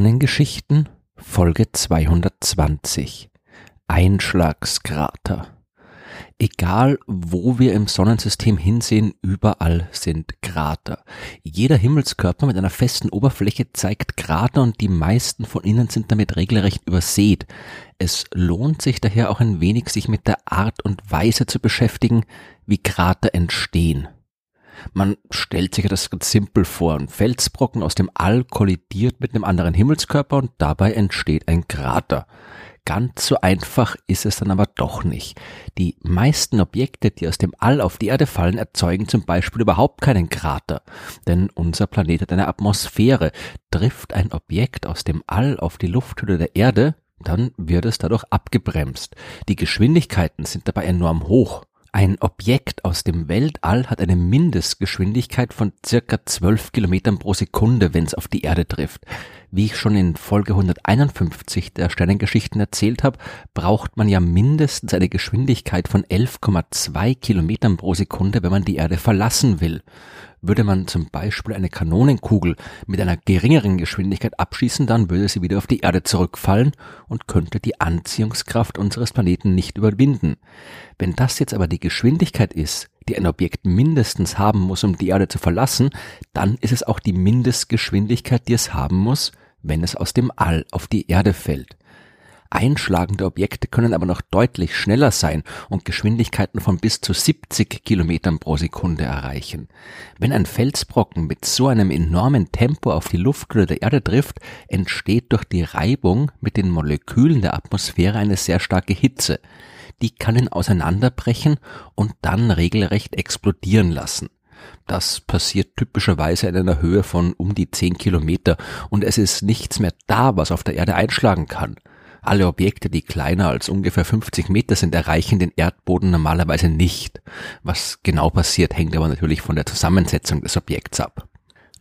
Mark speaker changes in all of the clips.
Speaker 1: Sternengeschichten Folge 220 Einschlagskrater Egal, wo wir im Sonnensystem hinsehen, überall sind Krater. Jeder Himmelskörper mit einer festen Oberfläche zeigt Krater und die meisten von ihnen sind damit regelrecht übersät. Es lohnt sich daher auch ein wenig, sich mit der Art und Weise zu beschäftigen, wie Krater entstehen. Man stellt sich das ganz simpel vor. Ein Felsbrocken aus dem All kollidiert mit einem anderen Himmelskörper und dabei entsteht ein Krater. Ganz so einfach ist es dann aber doch nicht. Die meisten Objekte, die aus dem All auf die Erde fallen, erzeugen zum Beispiel überhaupt keinen Krater. Denn unser Planet hat eine Atmosphäre. Trifft ein Objekt aus dem All auf die Lufthülle der Erde, dann wird es dadurch abgebremst. Die Geschwindigkeiten sind dabei enorm hoch. Ein Objekt aus dem Weltall hat eine Mindestgeschwindigkeit von circa 12 Kilometern pro Sekunde, wenn es auf die Erde trifft. Wie ich schon in Folge 151 der Sternengeschichten erzählt habe, braucht man ja mindestens eine Geschwindigkeit von 11,2 Kilometern pro Sekunde, wenn man die Erde verlassen will. Würde man zum Beispiel eine Kanonenkugel mit einer geringeren Geschwindigkeit abschießen, dann würde sie wieder auf die Erde zurückfallen und könnte die Anziehungskraft unseres Planeten nicht überwinden. Wenn das jetzt aber die Geschwindigkeit ist, die ein Objekt mindestens haben muss, um die Erde zu verlassen, dann ist es auch die Mindestgeschwindigkeit, die es haben muss, wenn es aus dem All auf die Erde fällt. Einschlagende Objekte können aber noch deutlich schneller sein und Geschwindigkeiten von bis zu 70 Kilometern pro Sekunde erreichen. Wenn ein Felsbrocken mit so einem enormen Tempo auf die Lufthülle der Erde trifft, entsteht durch die Reibung mit den Molekülen der Atmosphäre eine sehr starke Hitze. Die kann ihn auseinanderbrechen und dann regelrecht explodieren lassen. Das passiert typischerweise in einer Höhe von um die 10 Kilometer und es ist nichts mehr da, was auf der Erde einschlagen kann. Alle Objekte, die kleiner als ungefähr 50 Meter sind, erreichen den Erdboden normalerweise nicht. Was genau passiert, hängt aber natürlich von der Zusammensetzung des Objekts ab.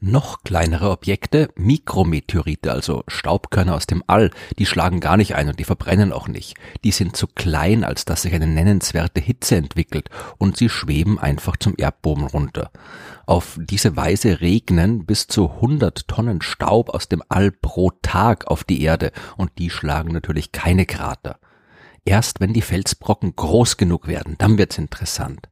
Speaker 1: Noch kleinere Objekte, Mikrometeorite, also Staubkörner aus dem All, die schlagen gar nicht ein und die verbrennen auch nicht. Die sind zu klein, als dass sich eine nennenswerte Hitze entwickelt und sie schweben einfach zum Erdboden runter. Auf diese Weise regnen bis zu 100 Tonnen Staub aus dem All pro Tag auf die Erde und die schlagen natürlich keine Krater. Erst wenn die Felsbrocken groß genug werden, dann wird's interessant.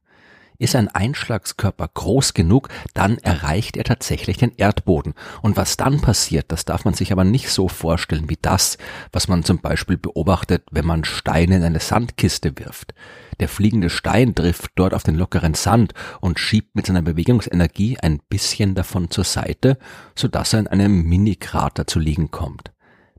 Speaker 1: Ist ein Einschlagskörper groß genug, dann erreicht er tatsächlich den Erdboden. Und was dann passiert, das darf man sich aber nicht so vorstellen wie das, was man zum Beispiel beobachtet, wenn man Steine in eine Sandkiste wirft. Der fliegende Stein trifft dort auf den lockeren Sand und schiebt mit seiner Bewegungsenergie ein bisschen davon zur Seite, sodass er in einem Mini-Krater zu liegen kommt.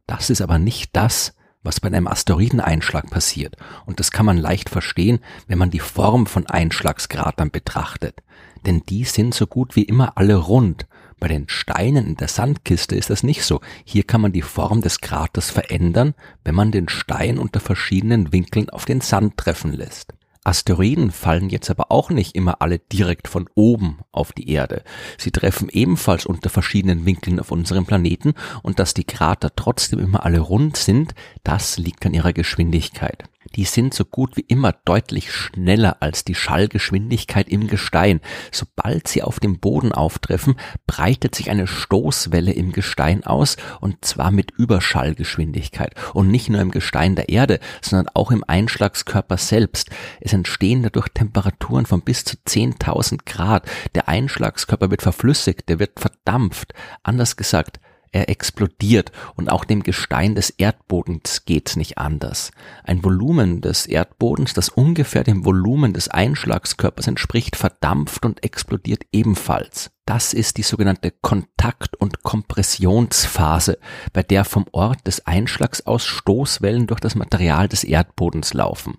Speaker 1: Das ist aber nicht das, was bei einem Asteroideneinschlag passiert. Und das kann man leicht verstehen, wenn man die Form von Einschlagskratern betrachtet. Denn die sind so gut wie immer alle rund. Bei den Steinen in der Sandkiste ist das nicht so. Hier kann man die Form des Kraters verändern, wenn man den Stein unter verschiedenen Winkeln auf den Sand treffen lässt. Asteroiden fallen jetzt aber auch nicht immer alle direkt von oben auf die Erde. Sie treffen ebenfalls unter verschiedenen Winkeln auf unserem Planeten und dass die Krater trotzdem immer alle rund sind, das liegt an ihrer Geschwindigkeit die sind so gut wie immer deutlich schneller als die Schallgeschwindigkeit im Gestein. Sobald sie auf dem Boden auftreffen, breitet sich eine Stoßwelle im Gestein aus und zwar mit Überschallgeschwindigkeit. Und nicht nur im Gestein der Erde, sondern auch im Einschlagskörper selbst. Es entstehen dadurch Temperaturen von bis zu 10.000 Grad. Der Einschlagskörper wird verflüssigt, der wird verdampft. Anders gesagt, er explodiert und auch dem Gestein des Erdbodens geht's nicht anders. Ein Volumen des Erdbodens, das ungefähr dem Volumen des Einschlagskörpers entspricht, verdampft und explodiert ebenfalls. Das ist die sogenannte Kontakt- und Kompressionsphase, bei der vom Ort des Einschlags aus Stoßwellen durch das Material des Erdbodens laufen.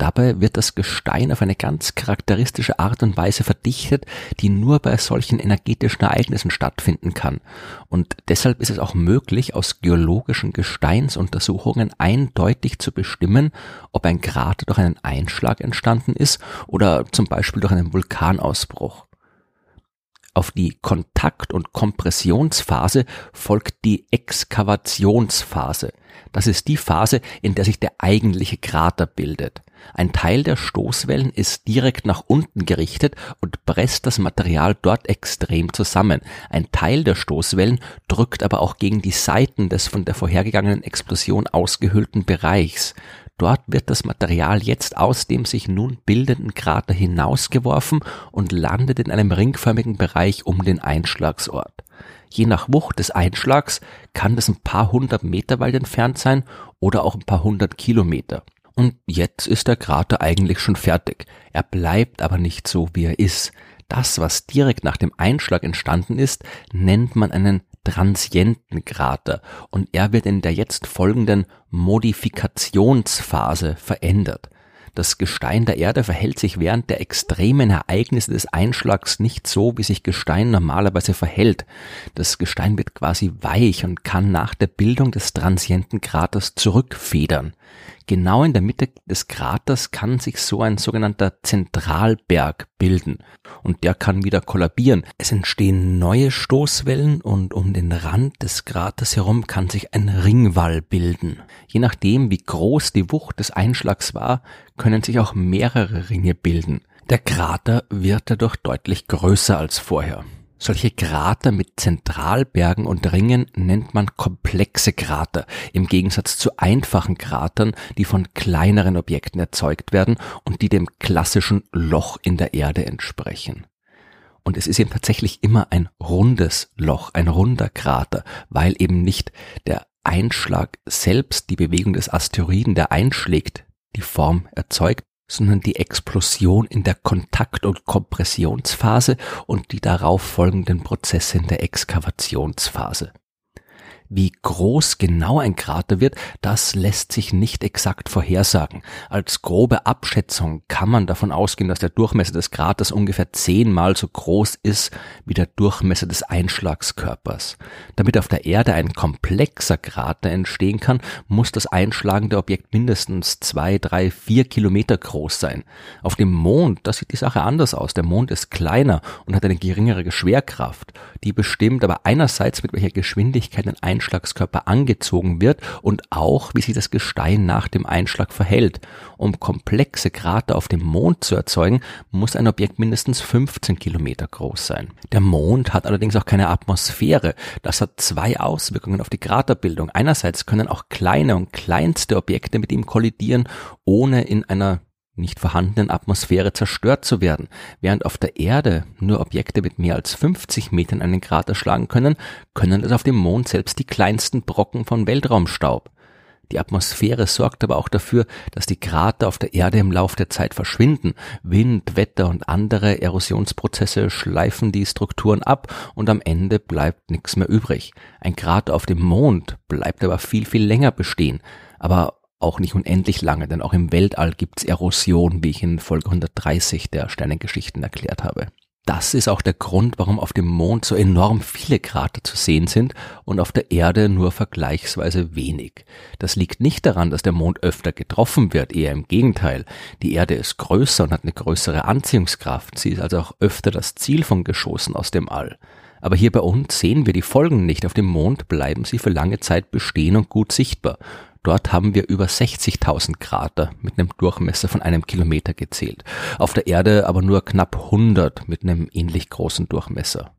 Speaker 1: Dabei wird das Gestein auf eine ganz charakteristische Art und Weise verdichtet, die nur bei solchen energetischen Ereignissen stattfinden kann. Und deshalb ist es auch möglich, aus geologischen Gesteinsuntersuchungen eindeutig zu bestimmen, ob ein Krater durch einen Einschlag entstanden ist oder zum Beispiel durch einen Vulkanausbruch. Auf die Kontakt- und Kompressionsphase folgt die Exkavationsphase. Das ist die Phase, in der sich der eigentliche Krater bildet. Ein Teil der Stoßwellen ist direkt nach unten gerichtet und presst das Material dort extrem zusammen. Ein Teil der Stoßwellen drückt aber auch gegen die Seiten des von der vorhergegangenen Explosion ausgehöhlten Bereichs. Dort wird das Material jetzt aus dem sich nun bildenden Krater hinausgeworfen und landet in einem ringförmigen Bereich um den Einschlagsort. Je nach Wucht des Einschlags kann das ein paar hundert Meter weit entfernt sein oder auch ein paar hundert Kilometer. Und jetzt ist der Krater eigentlich schon fertig. Er bleibt aber nicht so, wie er ist. Das, was direkt nach dem Einschlag entstanden ist, nennt man einen transienten Krater und er wird in der jetzt folgenden Modifikationsphase verändert. Das Gestein der Erde verhält sich während der extremen Ereignisse des Einschlags nicht so, wie sich Gestein normalerweise verhält. Das Gestein wird quasi weich und kann nach der Bildung des transienten Kraters zurückfedern. Genau in der Mitte des Kraters kann sich so ein sogenannter Zentralberg bilden und der kann wieder kollabieren. Es entstehen neue Stoßwellen und um den Rand des Kraters herum kann sich ein Ringwall bilden. Je nachdem, wie groß die Wucht des Einschlags war, können sich auch mehrere Ringe bilden. Der Krater wird dadurch deutlich größer als vorher. Solche Krater mit Zentralbergen und Ringen nennt man komplexe Krater, im Gegensatz zu einfachen Kratern, die von kleineren Objekten erzeugt werden und die dem klassischen Loch in der Erde entsprechen. Und es ist eben tatsächlich immer ein rundes Loch, ein runder Krater, weil eben nicht der Einschlag selbst, die Bewegung des Asteroiden, der einschlägt, die Form erzeugt, sondern die Explosion in der Kontakt- und Kompressionsphase und die darauf folgenden Prozesse in der Exkavationsphase. Wie groß genau ein Krater wird, das lässt sich nicht exakt vorhersagen. Als grobe Abschätzung kann man davon ausgehen, dass der Durchmesser des Kraters ungefähr zehnmal so groß ist wie der Durchmesser des Einschlagskörpers. Damit auf der Erde ein komplexer Krater entstehen kann, muss das einschlagende Objekt mindestens zwei, drei, vier Kilometer groß sein. Auf dem Mond, da sieht die Sache anders aus. Der Mond ist kleiner und hat eine geringere Schwerkraft. Die bestimmt aber einerseits mit welcher Geschwindigkeit ein Einschlagskörper angezogen wird und auch, wie sich das Gestein nach dem Einschlag verhält. Um komplexe Krater auf dem Mond zu erzeugen, muss ein Objekt mindestens 15 Kilometer groß sein. Der Mond hat allerdings auch keine Atmosphäre. Das hat zwei Auswirkungen auf die Kraterbildung. Einerseits können auch kleine und kleinste Objekte mit ihm kollidieren, ohne in einer nicht vorhandenen Atmosphäre zerstört zu werden. Während auf der Erde nur Objekte mit mehr als 50 Metern einen Krater schlagen können, können es auf dem Mond selbst die kleinsten Brocken von Weltraumstaub. Die Atmosphäre sorgt aber auch dafür, dass die Krater auf der Erde im Lauf der Zeit verschwinden. Wind, Wetter und andere Erosionsprozesse schleifen die Strukturen ab und am Ende bleibt nichts mehr übrig. Ein Krater auf dem Mond bleibt aber viel, viel länger bestehen. Aber auch nicht unendlich lange, denn auch im Weltall gibt's Erosion, wie ich in Folge 130 der Sternengeschichten erklärt habe. Das ist auch der Grund, warum auf dem Mond so enorm viele Krater zu sehen sind und auf der Erde nur vergleichsweise wenig. Das liegt nicht daran, dass der Mond öfter getroffen wird, eher im Gegenteil. Die Erde ist größer und hat eine größere Anziehungskraft. Sie ist also auch öfter das Ziel von Geschossen aus dem All. Aber hier bei uns sehen wir die Folgen nicht. Auf dem Mond bleiben sie für lange Zeit bestehen und gut sichtbar. Dort haben wir über 60.000 Krater mit einem Durchmesser von einem Kilometer gezählt. Auf der Erde aber nur knapp 100 mit einem ähnlich großen Durchmesser.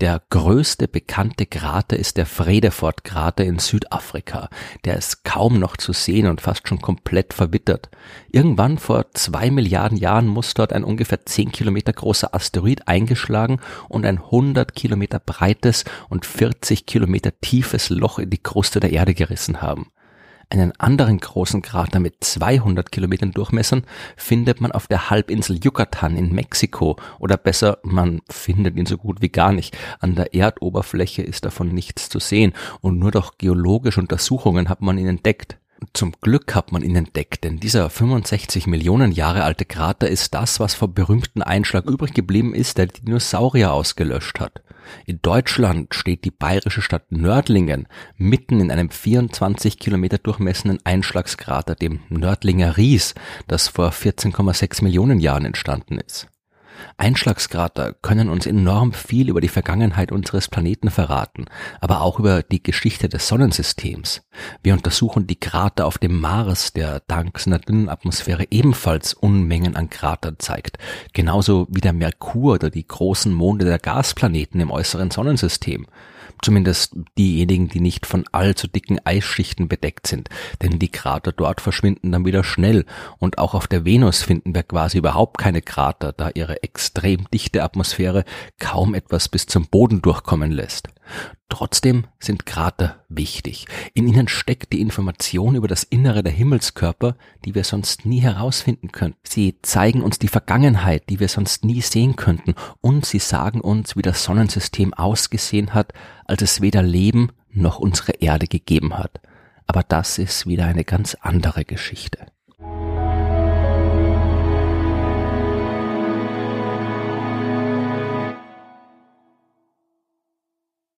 Speaker 1: Der größte bekannte Krater ist der Vredefort-Krater in Südafrika. Der ist kaum noch zu sehen und fast schon komplett verwittert. Irgendwann vor zwei Milliarden Jahren muss dort ein ungefähr zehn Kilometer großer Asteroid eingeschlagen und ein 100 Kilometer breites und 40 Kilometer tiefes Loch in die Kruste der Erde gerissen haben. Einen anderen großen Krater mit 200 Kilometern Durchmessern findet man auf der Halbinsel Yucatan in Mexiko oder besser, man findet ihn so gut wie gar nicht. An der Erdoberfläche ist davon nichts zu sehen und nur durch geologische Untersuchungen hat man ihn entdeckt. Zum Glück hat man ihn entdeckt, denn dieser 65 Millionen Jahre alte Krater ist das, was vom berühmten Einschlag übrig geblieben ist, der die Dinosaurier ausgelöscht hat. In Deutschland steht die bayerische Stadt Nördlingen mitten in einem 24 Kilometer durchmessenden Einschlagskrater, dem Nördlinger Ries, das vor 14,6 Millionen Jahren entstanden ist. Einschlagskrater können uns enorm viel über die Vergangenheit unseres Planeten verraten, aber auch über die Geschichte des Sonnensystems. Wir untersuchen die Krater auf dem Mars, der dank seiner dünnen Atmosphäre ebenfalls Unmengen an Kratern zeigt, genauso wie der Merkur oder die großen Monde der Gasplaneten im äußeren Sonnensystem zumindest diejenigen, die nicht von allzu dicken Eisschichten bedeckt sind, denn die Krater dort verschwinden dann wieder schnell und auch auf der Venus finden wir quasi überhaupt keine Krater, da ihre extrem dichte Atmosphäre kaum etwas bis zum Boden durchkommen lässt. Trotzdem sind Krater wichtig. In ihnen steckt die Information über das Innere der Himmelskörper, die wir sonst nie herausfinden können. Sie zeigen uns die Vergangenheit, die wir sonst nie sehen könnten, und sie sagen uns, wie das Sonnensystem ausgesehen hat, als es weder Leben noch unsere Erde gegeben hat. Aber das ist wieder eine ganz andere Geschichte.